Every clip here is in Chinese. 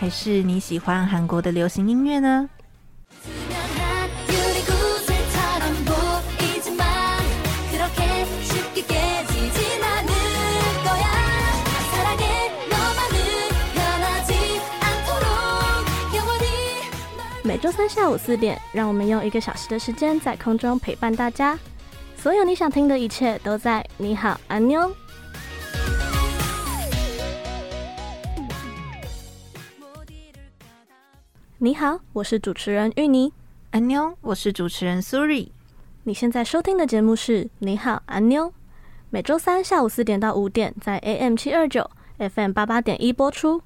还是你喜欢韩国的流行音乐呢？周三下午四点，让我们用一个小时的时间在空中陪伴大家。所有你想听的一切都在你好，安妞。你好，我是主持人芋泥。安妞，我是主持人苏瑞。你现在收听的节目是你好，安妞。每周三下午四点到五点，在 AM 七二九 FM 八八点一播出。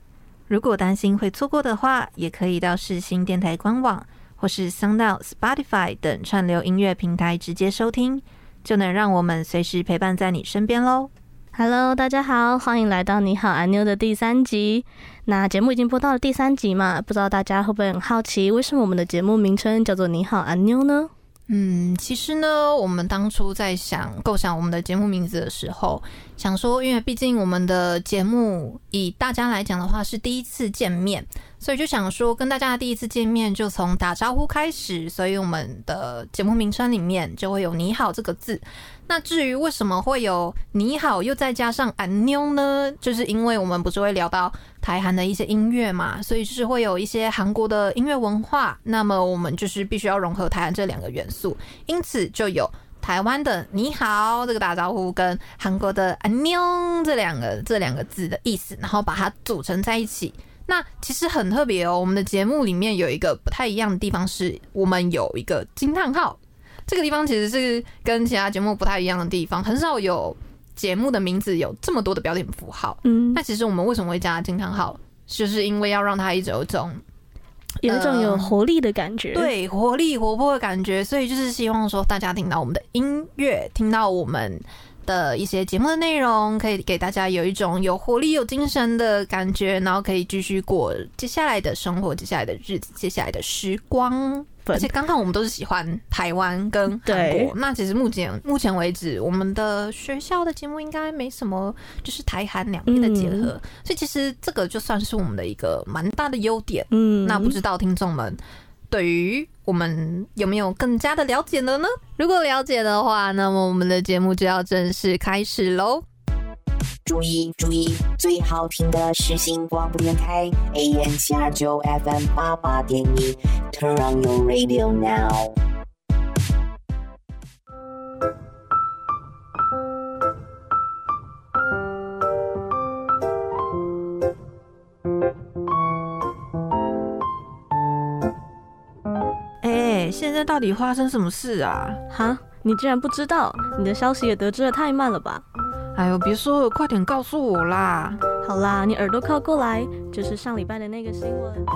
如果担心会错过的话，也可以到世新电台官网或是 SoundOut、Spotify 等串流音乐平台直接收听，就能让我们随时陪伴在你身边喽。Hello，大家好，欢迎来到你好，阿妞的第三集。那节目已经播到了第三集嘛？不知道大家会不会很好奇，为什么我们的节目名称叫做你好，阿妞呢？嗯，其实呢，我们当初在想构想我们的节目名字的时候，想说，因为毕竟我们的节目以大家来讲的话是第一次见面，所以就想说跟大家第一次见面就从打招呼开始，所以我们的节目名称里面就会有“你好”这个字。那至于为什么会有“你好”又再加上“俺妞”呢？就是因为我们不是会聊到台韩的一些音乐嘛，所以就是会有一些韩国的音乐文化，那么我们就是必须要融合台韩这两个元素，因此就有台湾的“你好”这个打招呼跟韩国的“安妞”这两个这两个字的意思，然后把它组成在一起。那其实很特别哦，我们的节目里面有一个不太一样的地方，是我们有一个惊叹号。这个地方其实是跟其他节目不太一样的地方，很少有节目的名字有这么多的标点符号。嗯，那其实我们为什么会加惊叹号，就是因为要让它一直有一种有一种有活力的感觉，呃、对，活力活泼的感觉。所以就是希望说，大家听到我们的音乐，听到我们的一些节目的内容，可以给大家有一种有活力、有精神的感觉，然后可以继续过接下来的生活、接下来的日子、接下来的时光。而且刚刚我们都是喜欢台湾跟韩国，那其实目前目前为止，我们的学校的节目应该没什么，就是台韩两边的结合，所以其实这个就算是我们的一个蛮大的优点。嗯，那不知道听众们对于我们有没有更加的了解了呢？如果了解的话，那么我们的节目就要正式开始喽。注意注意，最好听的世新广播电台 AM 七二九 FM 八八点一，Turn on your radio now。哎，现在到底发生什么事啊？哈，你竟然不知道？你的消息也得知的太慢了吧？哎呦，别说了，快点告诉我啦！好啦，你耳朵靠过来，就是上礼拜的那个新闻。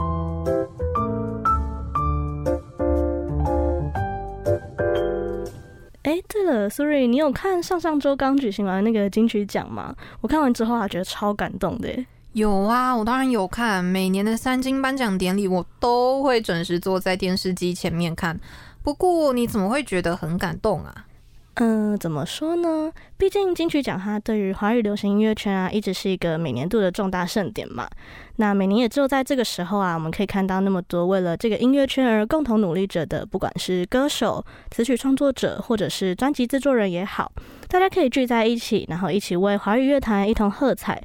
哎，对了，Sorry，你有看上上周刚举行完那个金曲奖吗？我看完之后啊，觉得超感动的。有啊，我当然有看。每年的三金颁奖典礼，我都会准时坐在电视机前面看。不过，你怎么会觉得很感动啊？嗯，怎么说呢？毕竟金曲奖它对于华语流行音乐圈啊，一直是一个每年度的重大盛典嘛。那每年也只有在这个时候啊，我们可以看到那么多为了这个音乐圈而共同努力着的，不管是歌手、词曲创作者，或者是专辑制作人也好，大家可以聚在一起，然后一起为华语乐坛一同喝彩。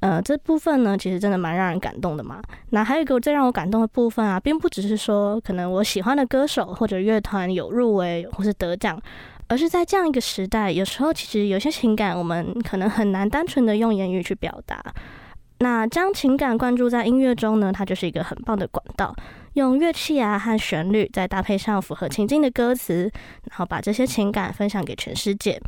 呃，这部分呢，其实真的蛮让人感动的嘛。那还有一个最让我感动的部分啊，并不只是说可能我喜欢的歌手或者乐团有入围或是得奖。而是在这样一个时代，有时候其实有些情感，我们可能很难单纯的用言语去表达。那将情感灌注在音乐中呢，它就是一个很棒的管道。用乐器啊和旋律，再搭配上符合情境的歌词，然后把这些情感分享给全世界。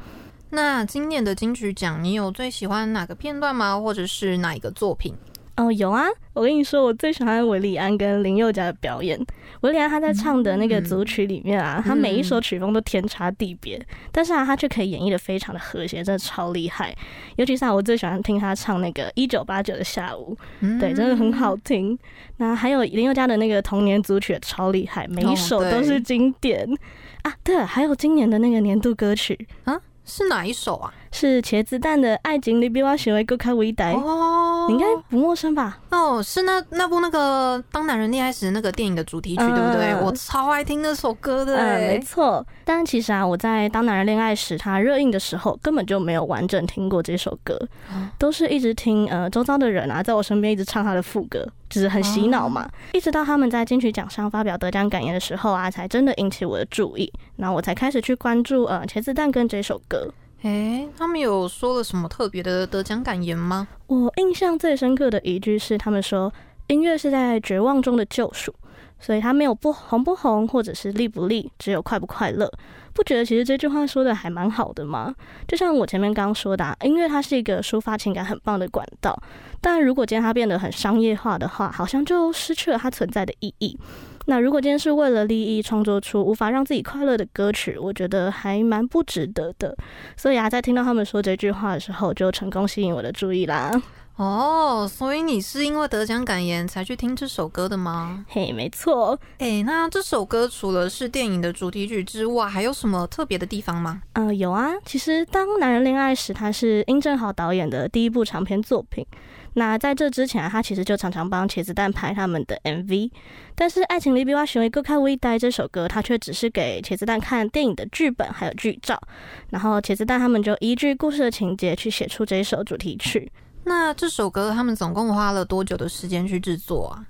那今年的金曲奖，你有最喜欢哪个片段吗？或者是哪一个作品？哦，有啊！我跟你说，我最喜欢韦礼安跟林宥嘉的表演。韦礼安他在唱的那个组曲里面啊，嗯、他每一首曲风都天差地别，嗯、但是啊，他却可以演绎的非常的和谐，真的超厉害。尤其是啊，我最喜欢听他唱那个一九八九的下午，嗯、对，真的很好听。那还有林宥嘉的那个童年组曲也超厉害，每一首都是经典、哦、啊。对了，还有今年的那个年度歌曲啊。是哪一首啊？是茄子蛋的《爱情里比我学会更加伟大》哦，你应该不陌生吧？哦，是那那部那个《当男人恋爱时》那个电影的主题曲，嗯、对不对？我超爱听那首歌的。嗯，没错。但其实啊，我在《当男人恋爱时》它热映的时候，根本就没有完整听过这首歌，嗯、都是一直听呃周遭的人啊，在我身边一直唱他的副歌，就是很洗脑嘛。哦、一直到他们在金曲奖上发表得奖感言的时候啊，才真的引起我的注意，然后我才开始去关注呃茄子蛋跟这首歌。诶、他们有说了什么特别的得奖感言吗？我印象最深刻的一句是，他们说音乐是在绝望中的救赎，所以它没有不红不红，或者是利不利，只有快不快乐。不觉得其实这句话说的还蛮好的吗？就像我前面刚刚说的，啊，音乐它是一个抒发情感很棒的管道，但如果今天它变得很商业化的话，好像就失去了它存在的意义。那如果今天是为了利益创作出无法让自己快乐的歌曲，我觉得还蛮不值得的。所以啊，在听到他们说这句话的时候，就成功吸引我的注意啦。哦，所以你是因为得奖感言才去听这首歌的吗？嘿，没错。诶，那这首歌除了是电影的主题曲之外，还有什么特别的地方吗？嗯、呃，有啊。其实《当男人恋爱时》它是殷正豪导演的第一部长篇作品。那在这之前啊，他其实就常常帮茄子蛋拍他们的 MV，但是《爱情里比我想的更加伟大》这首歌，他却只是给茄子蛋看电影的剧本还有剧照，然后茄子蛋他们就依据故事的情节去写出这一首主题曲。那这首歌他们总共花了多久的时间去制作啊？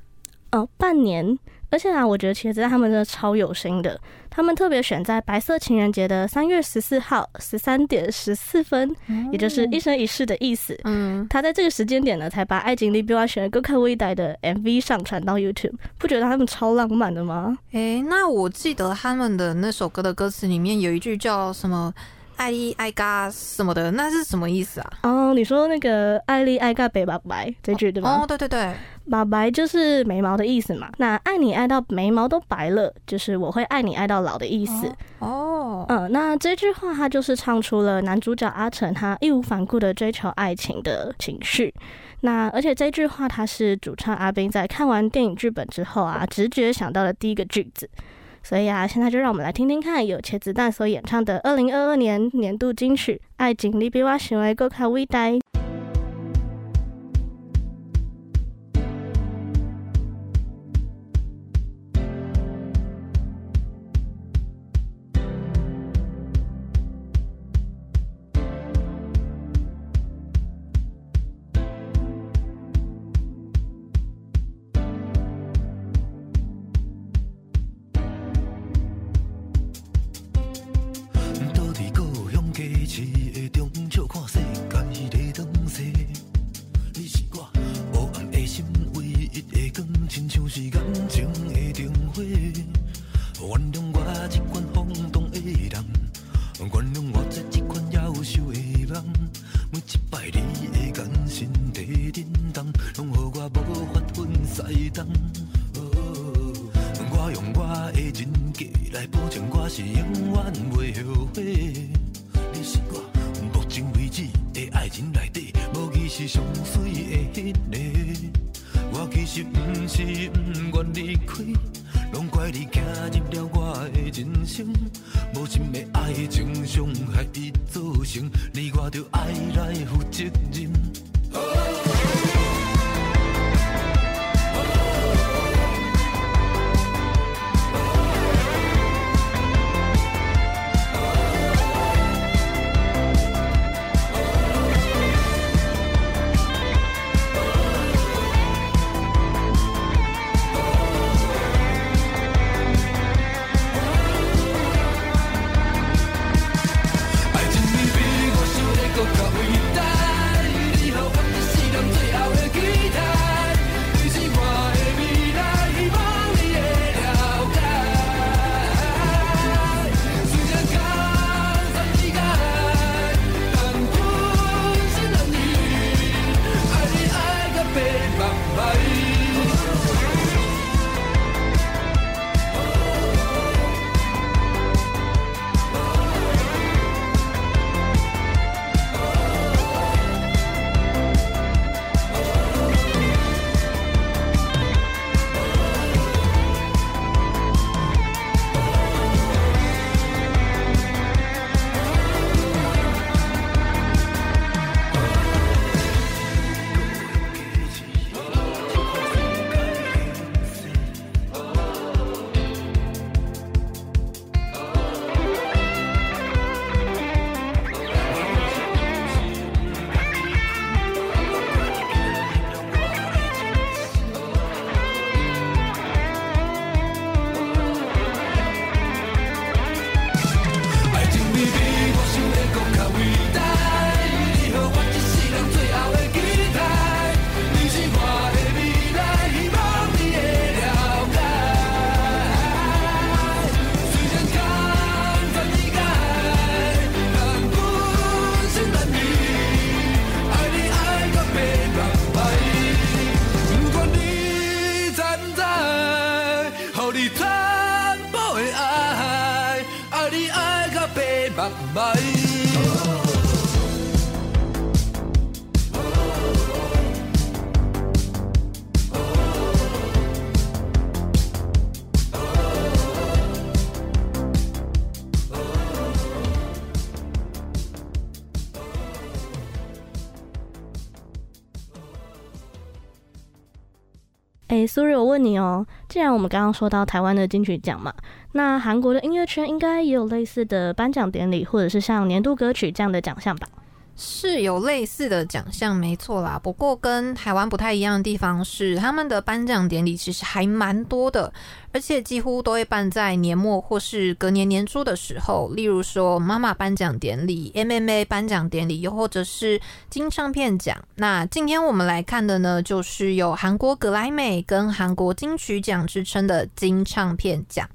哦，半年。而且啊，我觉得茄子蛋他们真的超有心的。他们特别选在白色情人节的三月十四号十三点十四分，嗯、也就是一生一世的意思。嗯，他在这个时间点呢，才把《爱情里比我选的更加伟大》的 MV 上传到 YouTube。不觉得他们超浪漫的吗？诶、欸，那我记得他们的那首歌的歌词里面有一句叫什么？爱丽爱嘎什么的，那是什么意思啊？哦，你说那个爱丽爱嘎北白白这句对吗？哦，对对对，白白就是眉毛的意思嘛。那爱你爱到眉毛都白了，就是我会爱你爱到老的意思。哦，嗯，那这句话它就是唱出了男主角阿成他义无反顾的追求爱情的情绪。那而且这句话他是主唱阿斌在看完电影剧本之后啊，直觉想到的第一个句子。所以啊，现在就让我们来听听看，由茄子蛋所演唱的二零二二年年度金曲《爱情你比我想的更加伟大》。你全部的爱，爱你爱到白目眉。苏瑞，我问你哦，既然我们刚刚说到台湾的金曲奖嘛，那韩国的音乐圈应该也有类似的颁奖典礼，或者是像年度歌曲这样的奖项吧？是有类似的奖项，没错啦。不过跟台湾不太一样的地方是，他们的颁奖典礼其实还蛮多的。而且几乎都会办在年末或是隔年年初的时候，例如说妈妈颁奖典礼、MMA 颁奖典礼，又或者是金唱片奖。那今天我们来看的呢，就是有韩国格莱美跟韩国金曲奖之称的金唱片奖。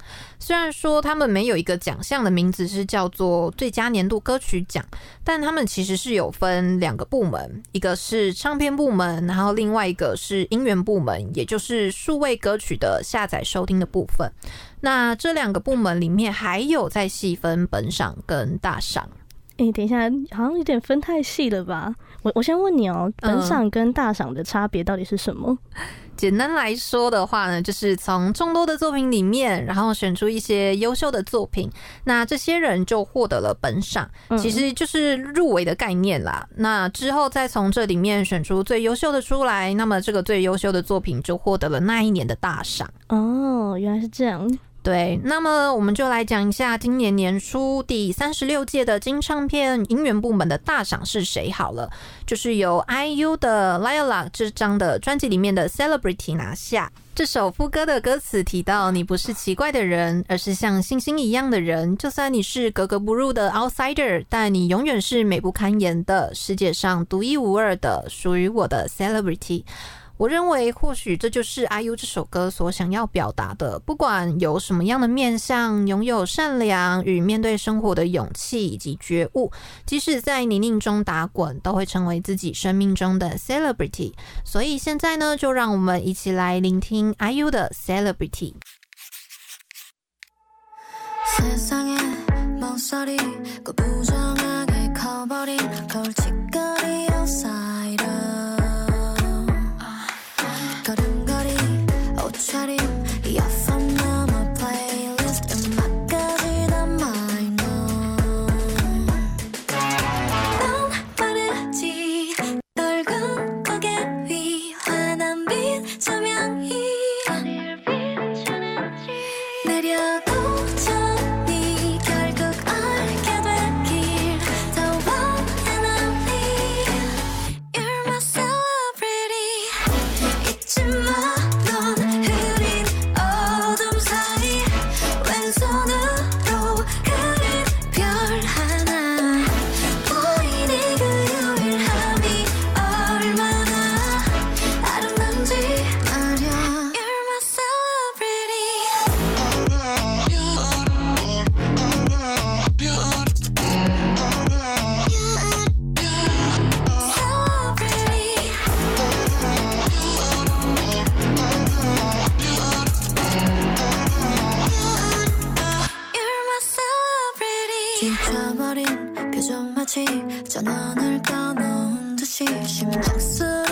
虽然说他们没有一个奖项的名字是叫做最佳年度歌曲奖，但他们其实是有分两个部门，一个是唱片部门，然后另外一个是音源部门，也就是数位歌曲的下载收听的部分，那这两个部门里面还有在细分本赏跟大赏。哎、等一下，好像有点分太细了吧？我我先问你哦、喔，本赏跟大赏的差别到底是什么？嗯简单来说的话呢，就是从众多的作品里面，然后选出一些优秀的作品，那这些人就获得了本赏，其实就是入围的概念啦。那之后再从这里面选出最优秀的出来，那么这个最优秀的作品就获得了那一年的大赏。哦，原来是这样。对，那么我们就来讲一下今年年初第三十六届的金唱片音源部门的大赏是谁好了，就是由 IU 的《Lilac》这张的专辑里面的《Celebrity》拿下。这首副歌的歌词提到：“你不是奇怪的人，而是像星星一样的人。就算你是格格不入的 outsider，但你永远是美不堪言的，世界上独一无二的，属于我的 Celebrity。”我认为或许这就是 iu 这首歌所想要表达的。不管有什么样的面相拥有善良与面对生活的勇气以及觉悟即使在泥泞中打滚都会成为自己生命中的 celebrity 所以现在呢就让我们一起来聆听 iu 的 celebrity 표정마치 전원을 꺼놓은 듯이 심장 쓰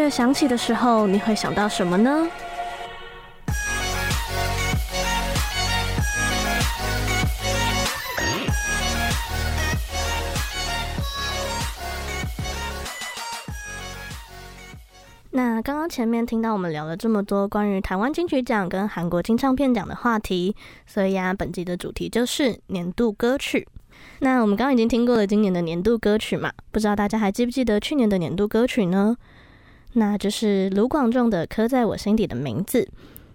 乐响起的时候，你会想到什么呢？那刚刚前面听到我们聊了这么多关于台湾金曲奖跟韩国金唱片奖的话题，所以啊，本集的主题就是年度歌曲。那我们刚刚已经听过了今年的年度歌曲嘛，不知道大家还记不记得去年的年度歌曲呢？那就是卢广仲的《刻在我心底的名字》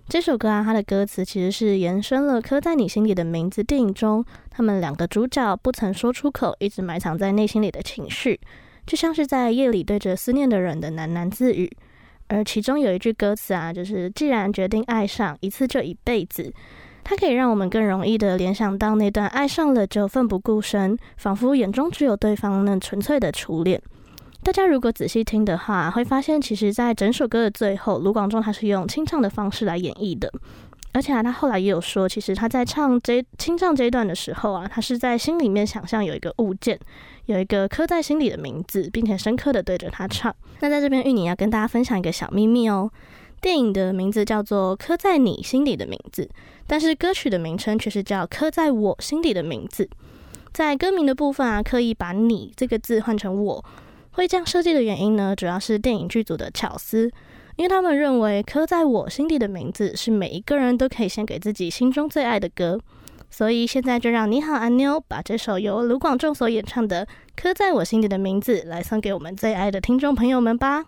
这首歌啊，它的歌词其实是延伸了《刻在你心底的名字》电影中他们两个主角不曾说出口，一直埋藏在内心里的情绪，就像是在夜里对着思念的人的喃喃自语。而其中有一句歌词啊，就是既然决定爱上一次就一辈子，它可以让我们更容易的联想到那段爱上了就奋不顾身，仿佛眼中只有对方那纯粹的初恋。大家如果仔细听的话，会发现其实在整首歌的最后，卢广仲他是用清唱的方式来演绎的。而且啊，他后来也有说，其实他在唱这清唱这一段的时候啊，他是在心里面想象有一个物件，有一个刻在心里的名字，并且深刻的对着他唱。那在这边，玉宁要跟大家分享一个小秘密哦。电影的名字叫做《刻在你心里的名字》，但是歌曲的名称却是叫《刻在我心底的名字》。在歌名的部分啊，刻意把你这个字换成我，会这样设计的原因呢，主要是电影剧组的巧思。因为他们认为刻在我心底的名字是每一个人都可以献给自己心中最爱的歌，所以现在就让你好阿妞把这首由卢广仲所演唱的《刻在我心底的名字》来送给我们最爱的听众朋友们吧。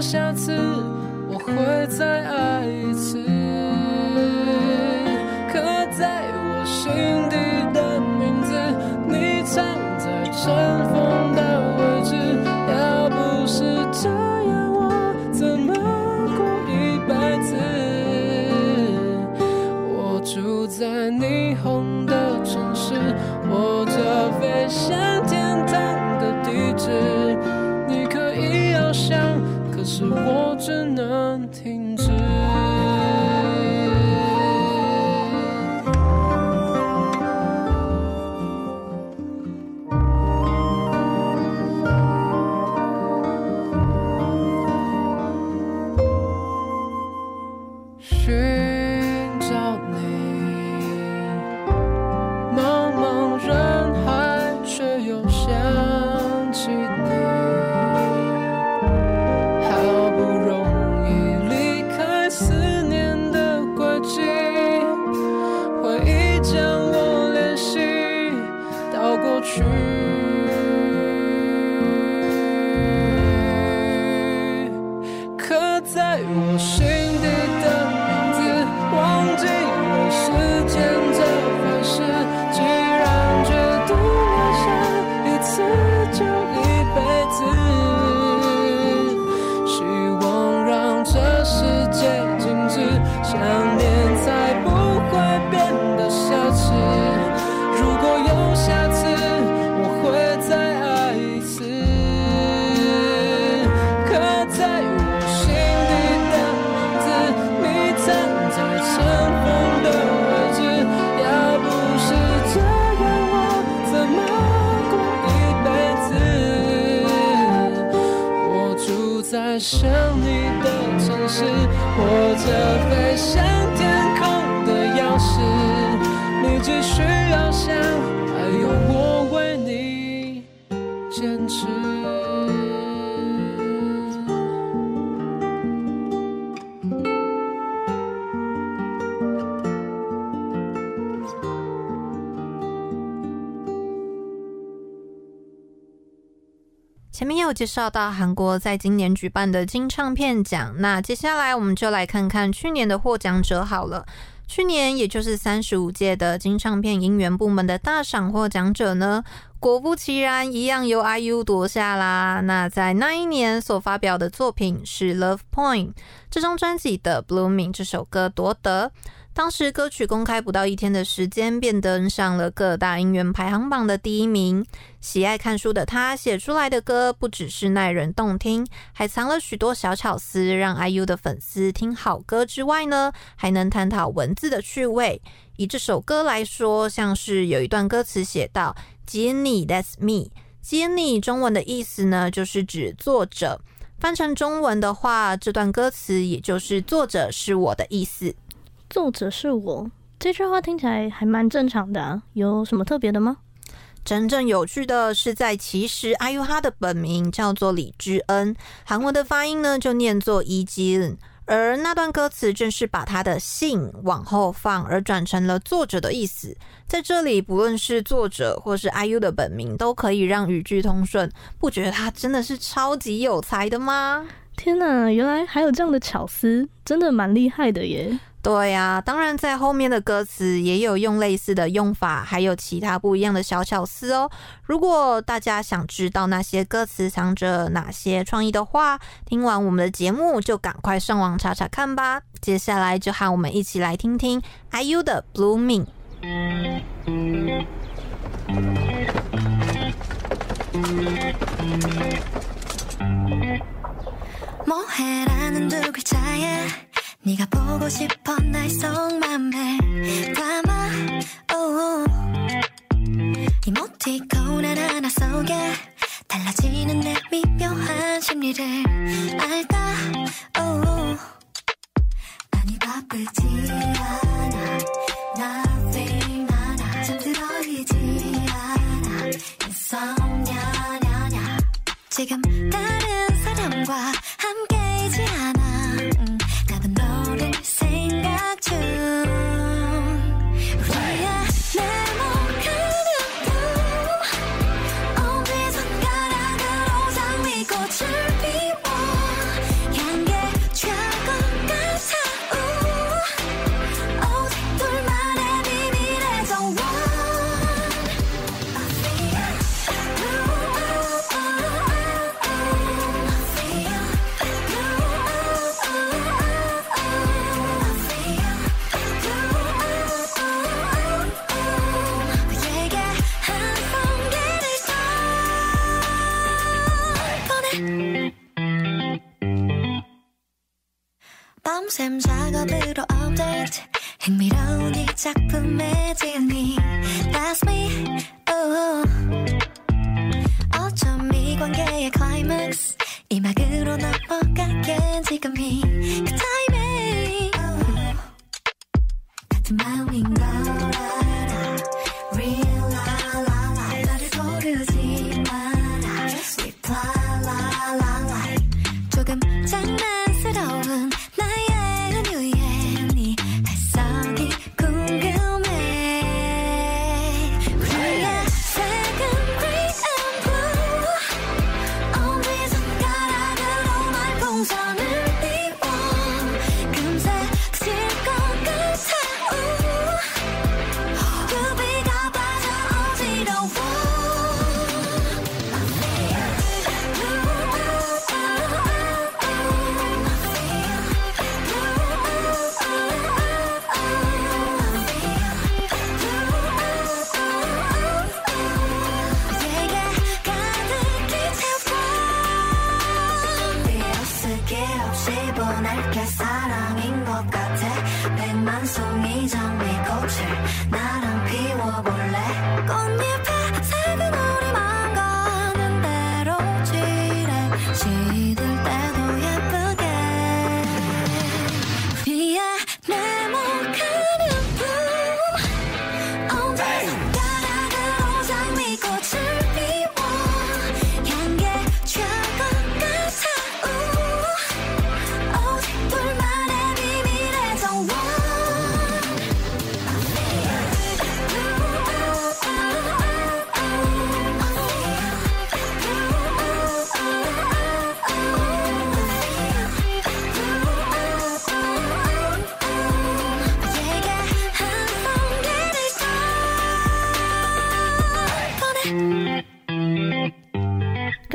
下次我会再爱一次，刻在我心底的名字。你藏在尘封的位置，要不是这样，我怎么过一百次？我住在霓虹的城市，或者飞翔。是我真爱上你的城市，或者飞向天空的钥匙，你只需要想，介绍到韩国在今年举办的金唱片奖，那接下来我们就来看看去年的获奖者好了。去年也就是三十五届的金唱片音源部门的大赏获奖者呢，果不其然，一样由 IU 夺下啦。那在那一年所发表的作品是《Love Point》这张专辑的《Blooming》这首歌夺得。当时歌曲公开不到一天的时间，便登上了各大音源排行榜的第一名。喜爱看书的他写出来的歌，不只是耐人动听，还藏了许多小巧思，让 IU 的粉丝听好歌之外呢，还能探讨文字的趣味。以这首歌来说，像是有一段歌词写道：“Jenny, that's me。”Jenny 中文的意思呢，就是指作者。翻成中文的话，这段歌词也就是作者是我的意思。作者是我，这句话听起来还蛮正常的啊，有什么特别的吗？真正有趣的是，在其实 IU 他的本名叫做李智恩，韩文的发音呢就念作伊基恩，而那段歌词正是把他的姓往后放，而转成了作者的意思。在这里，不论是作者或是 IU 的本名，都可以让语句通顺，不觉得他真的是超级有才的吗？天哪，原来还有这样的巧思，真的蛮厉害的耶！对呀当然在后面的歌词也有用类似的用法还有其他不一样的小巧思哦。如果大家想知道那些歌词藏着哪些创意的话听完我们的节目就赶快上网查查看吧。接下来就和我们一起来听听 iu 的 blooming 네가 보고 싶어 날 속맘에 담아. Oh. 이모티콘 하나하나 속에 달라지는 내 미묘한 심리를 알까 oh. 아니 바쁘지 않아. Nothing 하나 잠들어 있지 않아. Insomnia 지금 다른 사람과 함께이지 않아 too 밤샘 작업으로 업데이트. 흥미로운 이 작품의 진이. That's me. Oh. 어쩜 이 관계의 클라이맥스 이 막으로 넘어가게 지금이.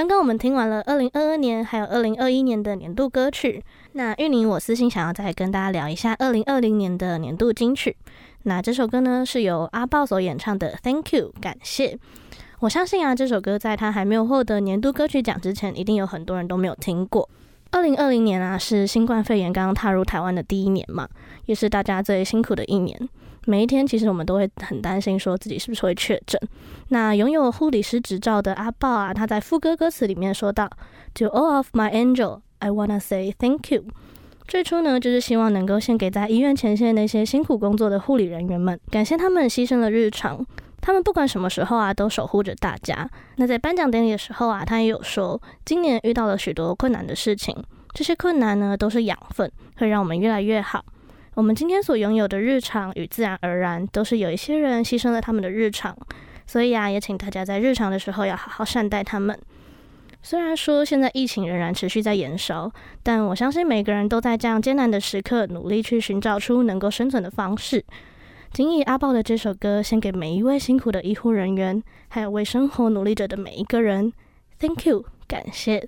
刚刚我们听完了二零二二年还有二零二一年的年度歌曲，那玉宁我私心想要再跟大家聊一下二零二零年的年度金曲。那这首歌呢是由阿爆所演唱的《Thank You》，感谢。我相信啊，这首歌在他还没有获得年度歌曲奖之前，一定有很多人都没有听过。二零二零年啊，是新冠肺炎刚刚踏入台湾的第一年嘛，也是大家最辛苦的一年。每一天，其实我们都会很担心，说自己是不是会确诊。那拥有护理师执照的阿豹啊，他在副歌歌词里面说到：“To all of my angel, I wanna say thank you。”最初呢，就是希望能够献给在医院前线那些辛苦工作的护理人员们，感谢他们牺牲了日常。他们不管什么时候啊，都守护着大家。那在颁奖典礼的时候啊，他也有说，今年遇到了许多困难的事情，这些困难呢，都是养分，会让我们越来越好。我们今天所拥有的日常与自然而然，都是有一些人牺牲了他们的日常。所以啊，也请大家在日常的时候要好好善待他们。虽然说现在疫情仍然持续在延烧，但我相信每个人都在这样艰难的时刻，努力去寻找出能够生存的方式。谨以阿爆的这首歌献给每一位辛苦的医护人员，还有为生活努力着的每一个人。Thank you，感谢。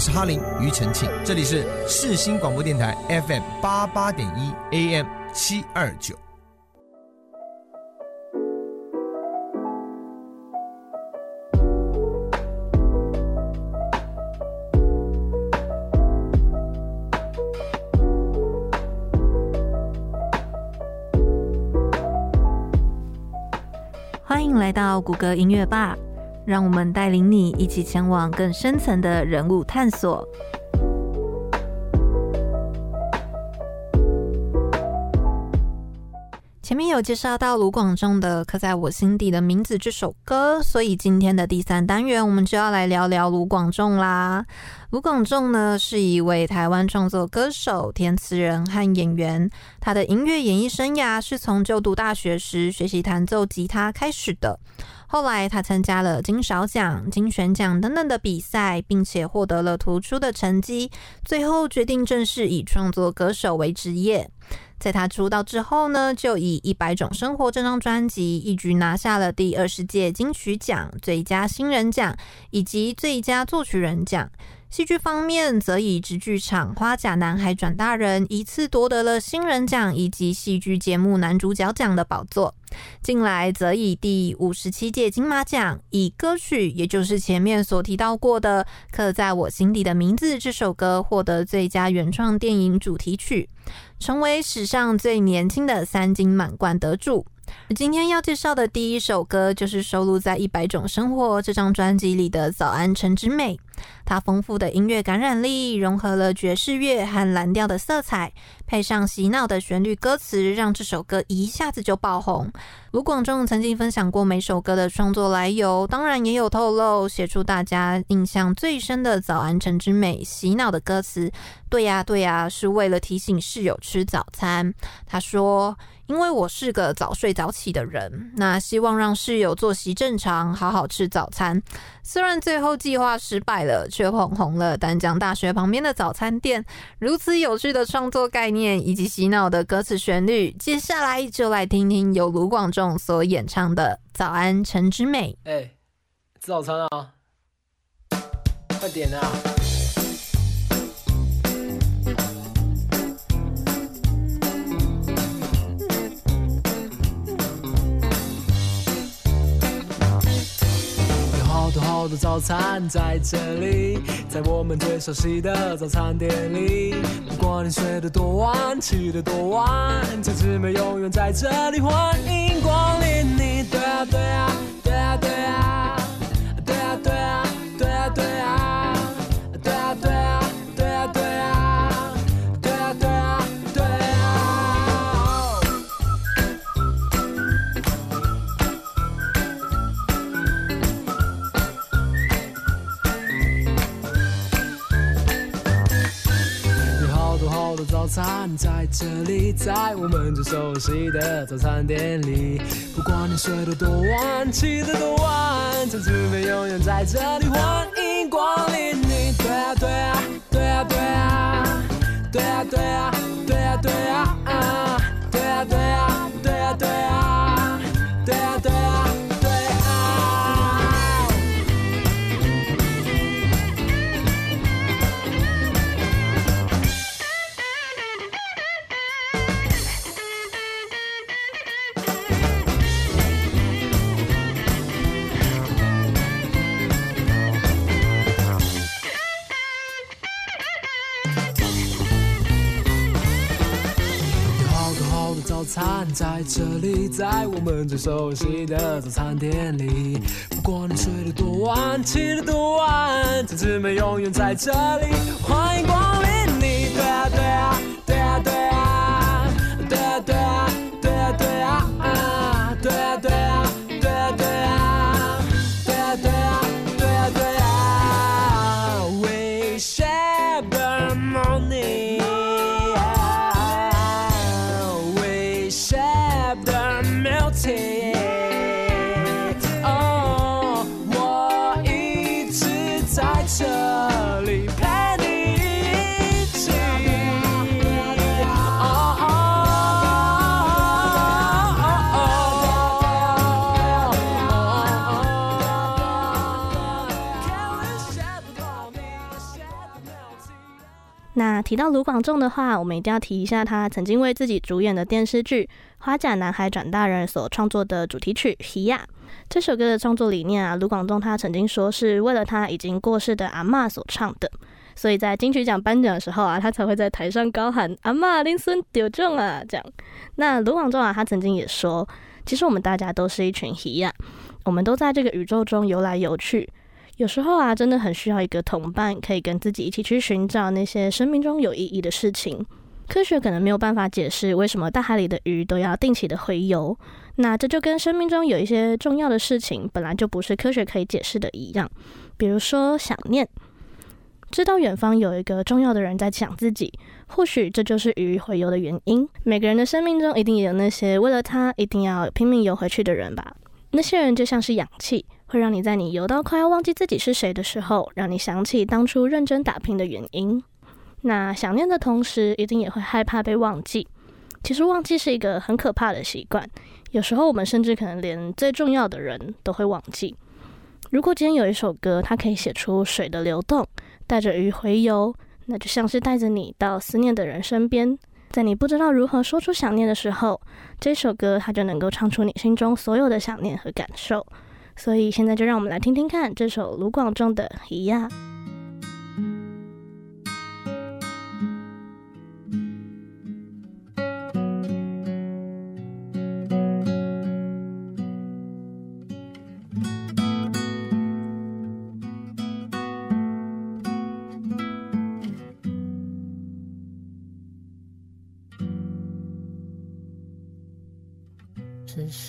我是哈林庾澄庆，这里是世新广播电台 FM 八八点一 AM 七二九。欢迎来到谷歌音乐吧。让我们带领你一起前往更深层的人物探索。前面有介绍到卢广仲的《刻在我心底的名字》这首歌，所以今天的第三单元，我们就要来聊聊卢广仲啦。卢广仲呢，是一位台湾创作歌手、填词人和演员。他的音乐演艺生涯是从就读大学时学习弹奏吉他开始的。后来，他参加了金勺奖、金选奖等等的比赛，并且获得了突出的成绩。最后决定正式以创作歌手为职业。在他出道之后呢，就以《一百种生活》这张专辑一举拿下了第二十届金曲奖最佳新人奖以及最佳作曲人奖。戏剧方面，则以直剧场《花甲男孩转大人》一次夺得了新人奖以及戏剧节目男主角奖的宝座。近来，则以第五十七届金马奖以歌曲，也就是前面所提到过的《刻在我心底的名字》这首歌，获得最佳原创电影主题曲，成为史上最年轻的三金满贯得主。今天要介绍的第一首歌，就是收录在《一百种生活》这张专辑里的《早安晨之美》。它丰富的音乐感染力，融合了爵士乐和蓝调的色彩，配上洗脑的旋律歌词，让这首歌一下子就爆红。卢广仲曾经分享过每首歌的创作来由，当然也有透露写出大家印象最深的《早安晨之美》洗脑的歌词。对呀，对呀，是为了提醒室友吃早餐。他说。因为我是个早睡早起的人，那希望让室友作息正常，好好吃早餐。虽然最后计划失败了，却捧红了丹江大学旁边的早餐店。如此有趣的创作概念以及洗脑的歌词旋律，接下来就来听听由卢广仲所演唱的《早安陈之美》。哎，吃早餐啊！快点啊！好多好的早餐在这里，在我们最熟悉的早餐店里。不管你睡得多晚，起得多晚，晨之美永远在这里，欢迎光临你。对啊，对啊，餐在这里，在我们最熟悉的早餐店里。不管你睡得多晚，起得多晚，餐厅便永远在这里欢迎光临你。对啊对啊对啊对啊，对啊对啊对啊对啊，对啊对啊对啊对啊，对啊对。餐在这里，在我们最熟悉的早餐店里。不管你睡得多晚，起得多晚，晨之美永远在这里，欢迎光临你。提到卢广仲的话，我们一定要提一下他曾经为自己主演的电视剧《花甲男孩转大人》所创作的主题曲《鱼仔》。这首歌的创作理念啊，卢广仲他曾经说是为了他已经过世的阿嬷所唱的，所以在金曲奖颁奖的时候啊，他才会在台上高喊“阿嬷，恁孙得奖啊”这样。那卢广仲啊，他曾经也说，其实我们大家都是一群鱼仔，我们都在这个宇宙中游来游去。有时候啊，真的很需要一个同伴，可以跟自己一起去寻找那些生命中有意义的事情。科学可能没有办法解释为什么大海里的鱼都要定期的回游，那这就跟生命中有一些重要的事情本来就不是科学可以解释的一样。比如说想念，知道远方有一个重要的人在想自己，或许这就是鱼回游的原因。每个人的生命中一定也有那些为了他一定要拼命游回去的人吧？那些人就像是氧气。会让你在你游到快要忘记自己是谁的时候，让你想起当初认真打拼的原因。那想念的同时，一定也会害怕被忘记。其实忘记是一个很可怕的习惯，有时候我们甚至可能连最重要的人都会忘记。如果今天有一首歌，它可以写出水的流动，带着鱼回游，那就像是带着你到思念的人身边，在你不知道如何说出想念的时候，这首歌它就能够唱出你心中所有的想念和感受。所以现在就让我们来听听看这首卢广仲的《一样》。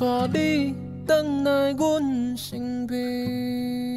带你回来阮身边。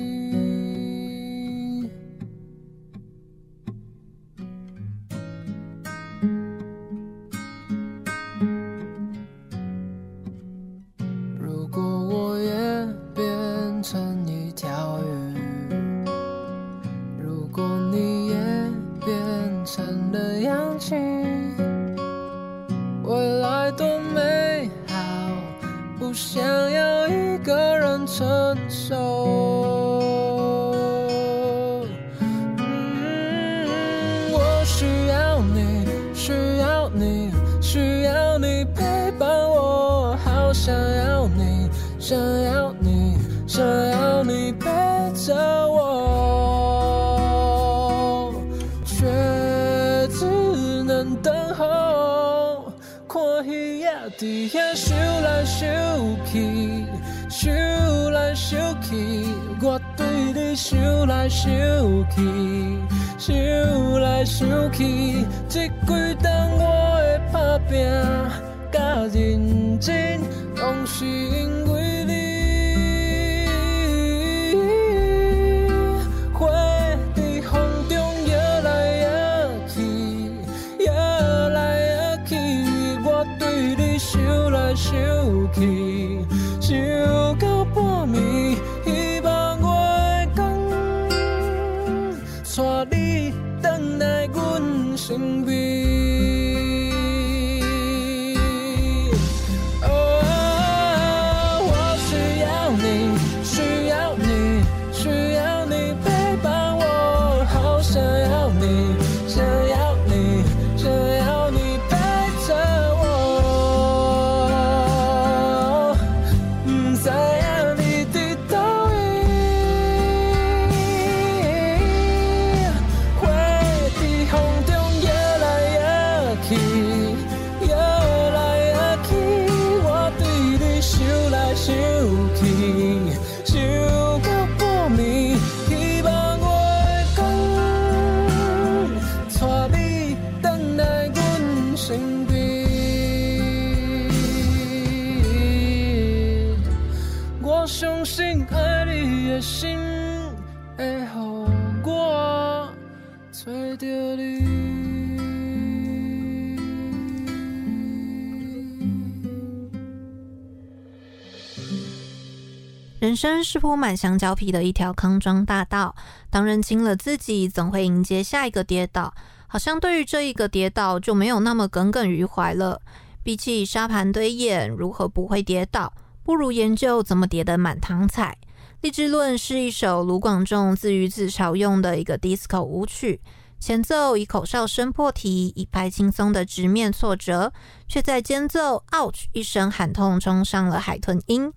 身是铺满香蕉皮的一条康庄大道，当认清了自己，总会迎接下一个跌倒。好像对于这一个跌倒就没有那么耿耿于怀了。比起沙盘堆演，如何不会跌倒，不如研究怎么跌得满堂彩。励志论是一首卢广仲自娱自嘲用的一个 disco 舞曲，前奏以口哨声破题，一拍轻松的直面挫折，却在间奏 ouch 一声喊痛，冲上了海豚音。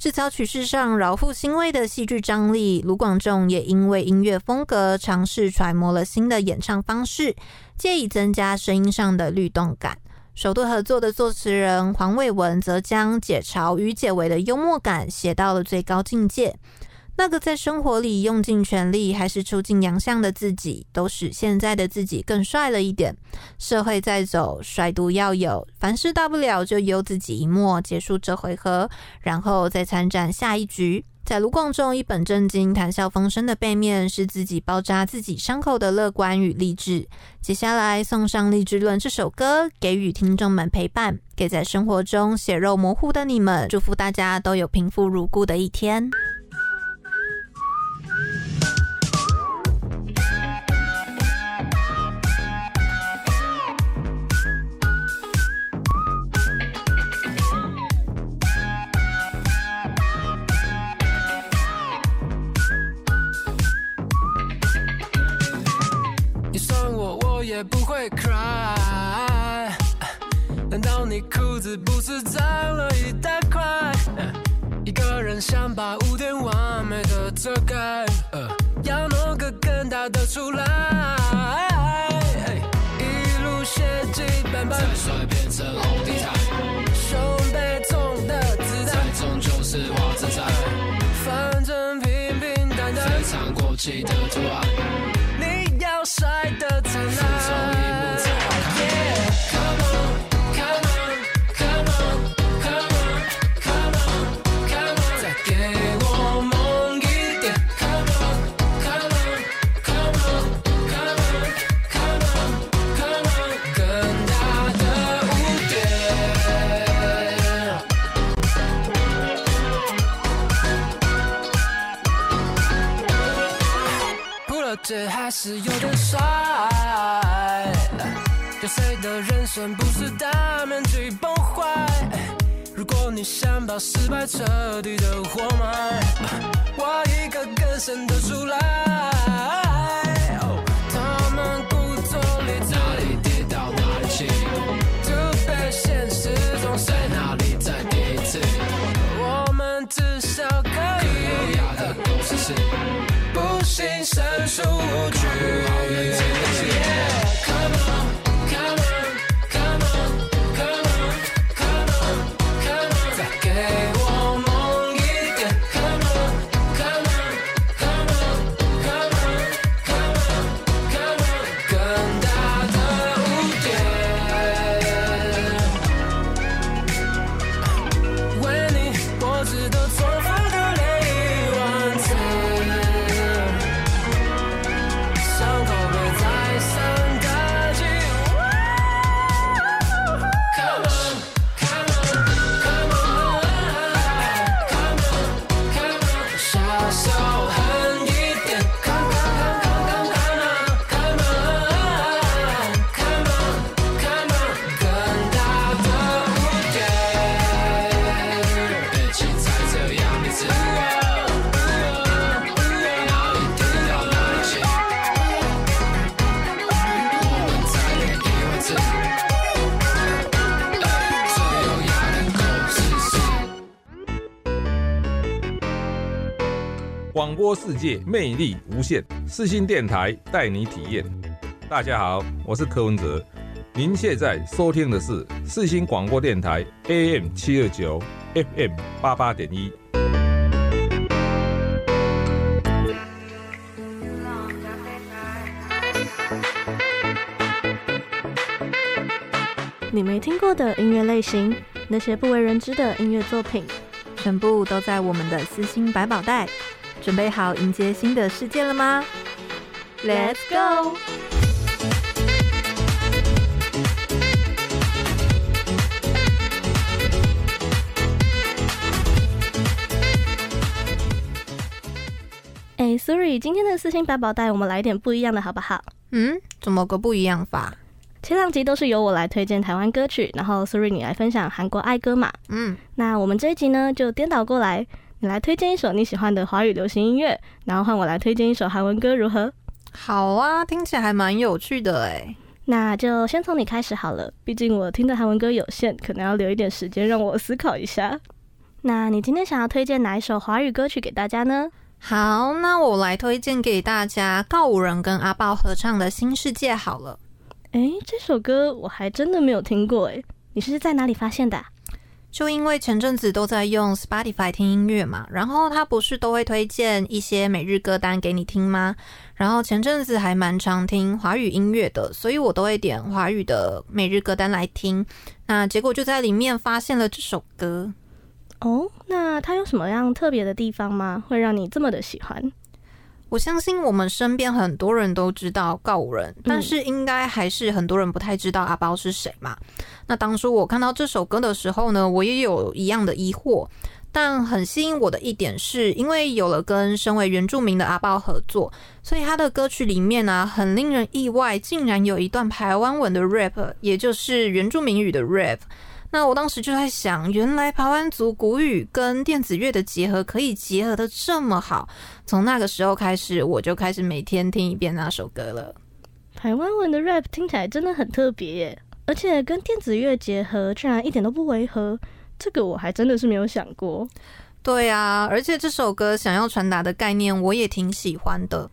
这条曲式上饶富欣慰的戏剧张力，卢广仲也因为音乐风格尝试揣摩了新的演唱方式，借以增加声音上的律动感。首度合作的作词人黄伟文则将解嘲与解围的幽默感写到了最高境界。那个在生活里用尽全力还是出尽洋相的自己，都使现在的自己更帅了一点。社会在走，帅度要有，凡事大不了就由自己一默结束这回合，然后再参战下一局。在卢广仲一本正经谈笑风生的背面，是自己包扎自己伤口的乐观与励志。接下来送上《励志论》这首歌，给予听众们陪伴，给在生活中血肉模糊的你们，祝福大家都有平复如故的一天。子不是脏了一大块？一个人想把污点完美的遮盖，要弄个更大的出来，一路血迹斑斑，再帅变成红地毯，胸背痛的子弹，再重就是画自残，反正平平淡淡，非常过气的图案。你要帅的灿烂。这还是有点帅。有谁的人生不是大面积崩坏？如果你想把失败彻底的活埋，挖一个更深的出来。他们故作理智，哪里跌倒哪里起，就被现实中在哪里再跌一次。我们至少可以优雅的共识是，不幸胜出局。界魅力无限，四新电台带你体验。大家好，我是柯文哲。您现在收听的是四新广播电台 AM 七二九 FM 八八点一。你没听过的音乐类型，那些不为人知的音乐作品，全部都在我们的私心百宝袋。准备好迎接新的世界了吗？Let's go！哎，Suri，今天的四星百宝袋，我们来点不一样的好不好？嗯，怎么个不一样法？前两集都是由我来推荐台湾歌曲，然后 Suri 你来分享韩国爱歌嘛。嗯，那我们这一集呢，就颠倒过来，你来推荐一首你喜欢的华语流行音乐，然后换我来推荐一首韩文歌，如何？好啊，听起来还蛮有趣的哎。那就先从你开始好了，毕竟我听的韩文歌有限，可能要留一点时间让我思考一下。那你今天想要推荐哪一首华语歌曲给大家呢？好，那我来推荐给大家告五人跟阿豹合唱的《新世界》好了。诶，这首歌我还真的没有听过诶，你是在哪里发现的啊？就因为前阵子都在用 Spotify 听音乐嘛，然后他不是都会推荐一些每日歌单给你听吗？然后前阵子还蛮常听华语音乐的，所以我都会点华语的每日歌单来听。那结果就在里面发现了这首歌。哦，那它有什么样特别的地方吗？会让你这么的喜欢？我相信我们身边很多人都知道告五人，但是应该还是很多人不太知道阿包是谁嘛。那当初我看到这首歌的时候呢，我也有一样的疑惑。但很吸引我的一点是，因为有了跟身为原住民的阿包合作，所以他的歌曲里面呢、啊，很令人意外，竟然有一段台湾文的 rap，也就是原住民语的 rap。那我当时就在想，原来排湾族古语跟电子乐的结合可以结合的这么好。从那个时候开始，我就开始每天听一遍那首歌了。台湾文的 rap 听起来真的很特别耶，而且跟电子乐结合，居然一点都不违和。这个我还真的是没有想过。对啊，而且这首歌想要传达的概念，我也挺喜欢的。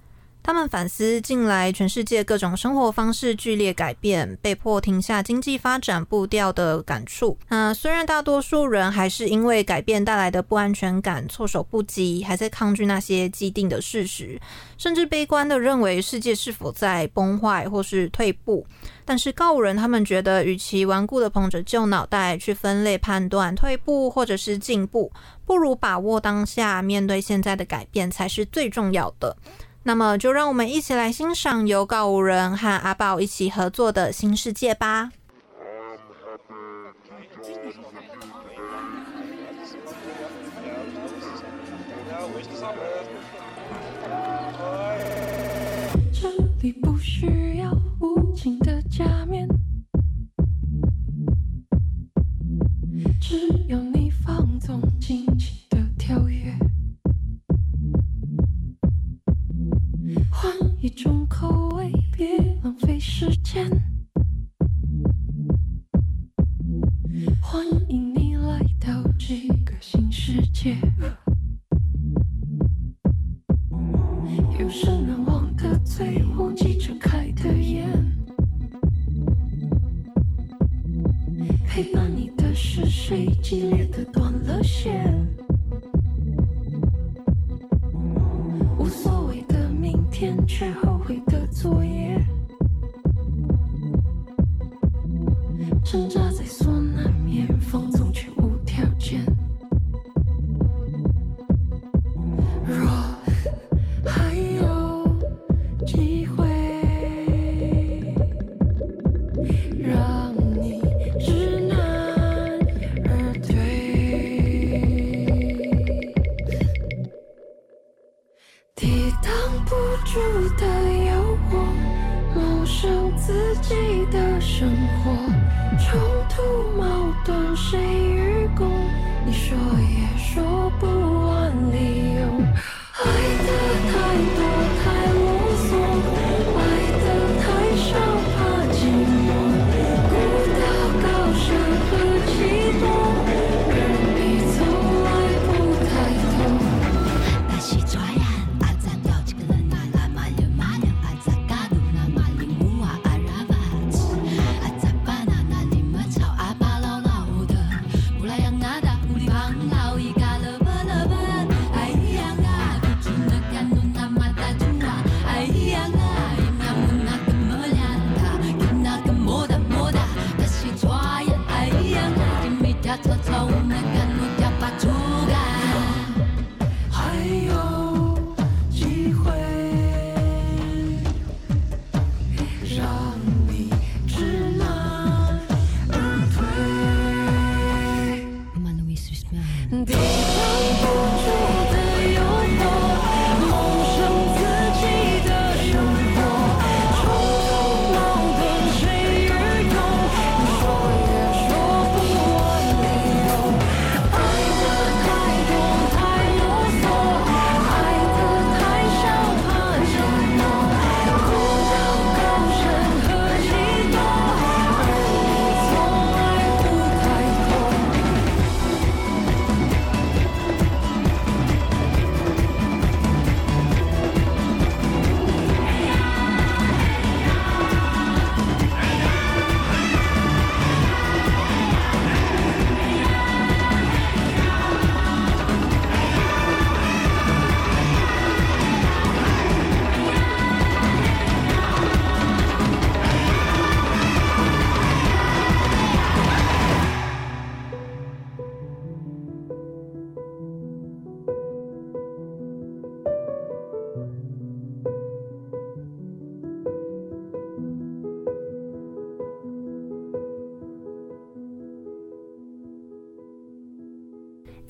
他们反思近来全世界各种生活方式剧烈改变，被迫停下经济发展步调的感触。那虽然大多数人还是因为改变带来的不安全感措手不及，还在抗拒那些既定的事实，甚至悲观地认为世界是否在崩坏或是退步。但是告人他们觉得，与其顽固地捧着旧脑袋去分类判断退步或者是进步，不如把握当下，面对现在的改变才是最重要的。那么，就让我们一起来欣赏由告五人和阿宝一起合作的新世界吧。这里不需要无情的假面，只有你放纵，尽情的跳跃。一种口味，别浪费时间。欢迎你来到这个新世界。有生难忘的醉，忘记睁开的眼。陪伴你的是谁？激烈的断了线。无所谓天却后悔的作业，挣扎在所难免，放纵受自己的伤。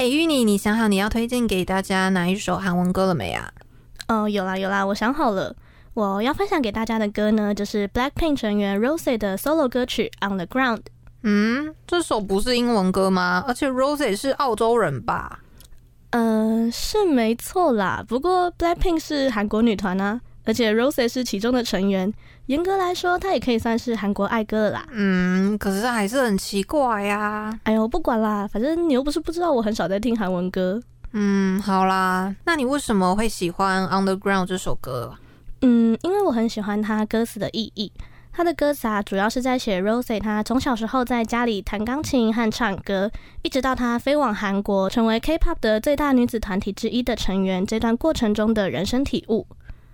哎，玉妮，你想好你要推荐给大家哪一首韩文歌了没啊？哦，有啦有啦，我想好了，我要分享给大家的歌呢，就是 Blackpink 成员 Rosé 的 solo 歌曲《On the Ground》。嗯，这首不是英文歌吗？而且 Rosé 是澳洲人吧？嗯、呃，是没错啦。不过 Blackpink 是韩国女团啊，而且 Rosé 是其中的成员，严格来说，它也可以算是韩国爱歌了啦。嗯，可是还是很奇怪呀。哎呦，不管啦，反正你又不是不知道，我很少在听韩文歌。嗯，好啦，那你为什么会喜欢《Underground》这首歌？嗯，因为我很喜欢它歌词的意义。它的歌词啊，主要是在写 rose 她从小时候在家里弹钢琴和唱歌，一直到她飞往韩国，成为 K-pop 的最大女子团体之一的成员，这段过程中的人生体悟。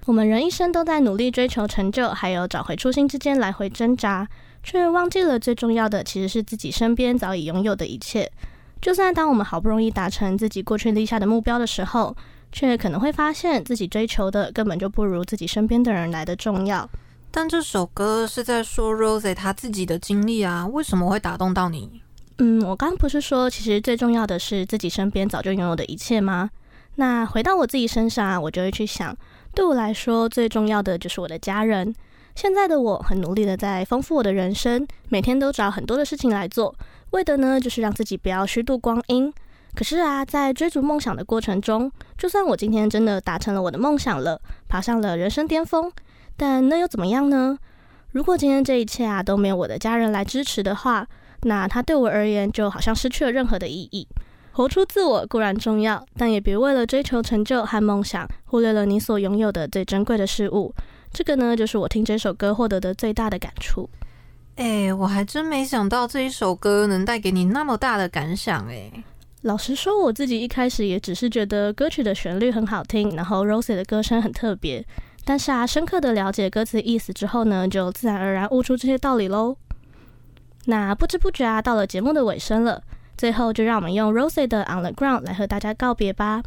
我们人一生都在努力追求成就，还有找回初心之间来回挣扎，却忘记了最重要的其实是自己身边早已拥有的一切。就算当我们好不容易达成自己过去立下的目标的时候，却可能会发现自己追求的根本就不如自己身边的人来的重要。但这首歌是在说 Rose 她自己的经历啊，为什么会打动到你？嗯，我刚刚不是说其实最重要的是自己身边早就拥有的一切吗？那回到我自己身上啊，我就会去想，对我来说最重要的就是我的家人。现在的我很努力的在丰富我的人生，每天都找很多的事情来做，为的呢就是让自己不要虚度光阴。可是啊，在追逐梦想的过程中，就算我今天真的达成了我的梦想了，爬上了人生巅峰。但那又怎么样呢？如果今天这一切啊都没有我的家人来支持的话，那它对我而言就好像失去了任何的意义。活出自我固然重要，但也别为了追求成就和梦想，忽略了你所拥有的最珍贵的事物。这个呢，就是我听这首歌获得的最大的感触。哎，我还真没想到这一首歌能带给你那么大的感想哎。老实说，我自己一开始也只是觉得歌曲的旋律很好听，然后 Rosie 的歌声很特别。但是啊，深刻的了解歌词意思之后呢，就自然而然悟出这些道理喽。那不知不觉啊，到了节目的尾声了，最后就让我们用 Rosé 的《On the Ground》来和大家告别吧。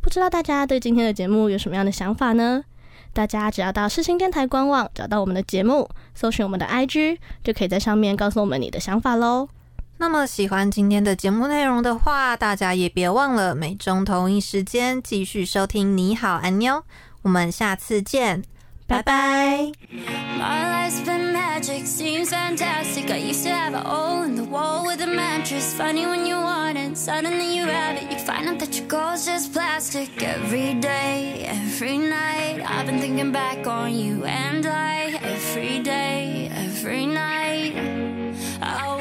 不知道大家对今天的节目有什么样的想法呢？大家只要到世新电台官网找到我们的节目，搜寻我们的 IG，就可以在上面告诉我们你的想法喽。那么喜欢今天的节目内容的话，大家也别忘了每周同一时间继续收听。你好，安妞。我们下次见，拜拜。My life's been magic, seems fantastic. I used to have a hole in the wall with a mattress. Funny when you want it, suddenly you have it. You find out that your goal's just plastic. Every day, every night, I've been thinking back on you and I. Every day, every night, I